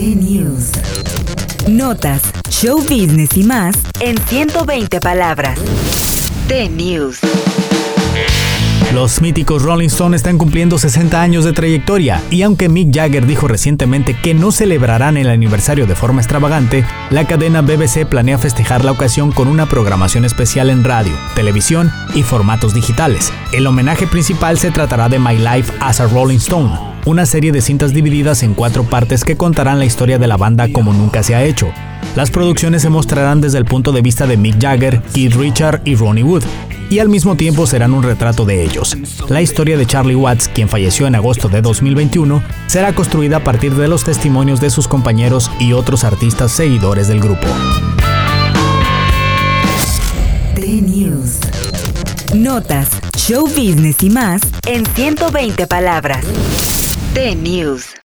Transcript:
T-News. Notas, show business y más en 120 palabras. T-News. Los míticos Rolling Stones están cumpliendo 60 años de trayectoria y aunque Mick Jagger dijo recientemente que no celebrarán el aniversario de forma extravagante, la cadena BBC planea festejar la ocasión con una programación especial en radio, televisión y formatos digitales. El homenaje principal se tratará de My Life as a Rolling Stone, una serie de cintas divididas en cuatro partes que contarán la historia de la banda como nunca se ha hecho. Las producciones se mostrarán desde el punto de vista de Mick Jagger, Keith Richard y Ronnie Wood, y al mismo tiempo serán un retrato de ellos. La historia de Charlie Watts, quien falleció en agosto de 2021, será construida a partir de los testimonios de sus compañeros y otros artistas seguidores del grupo. Notas, show business y más en 120 palabras. T-News.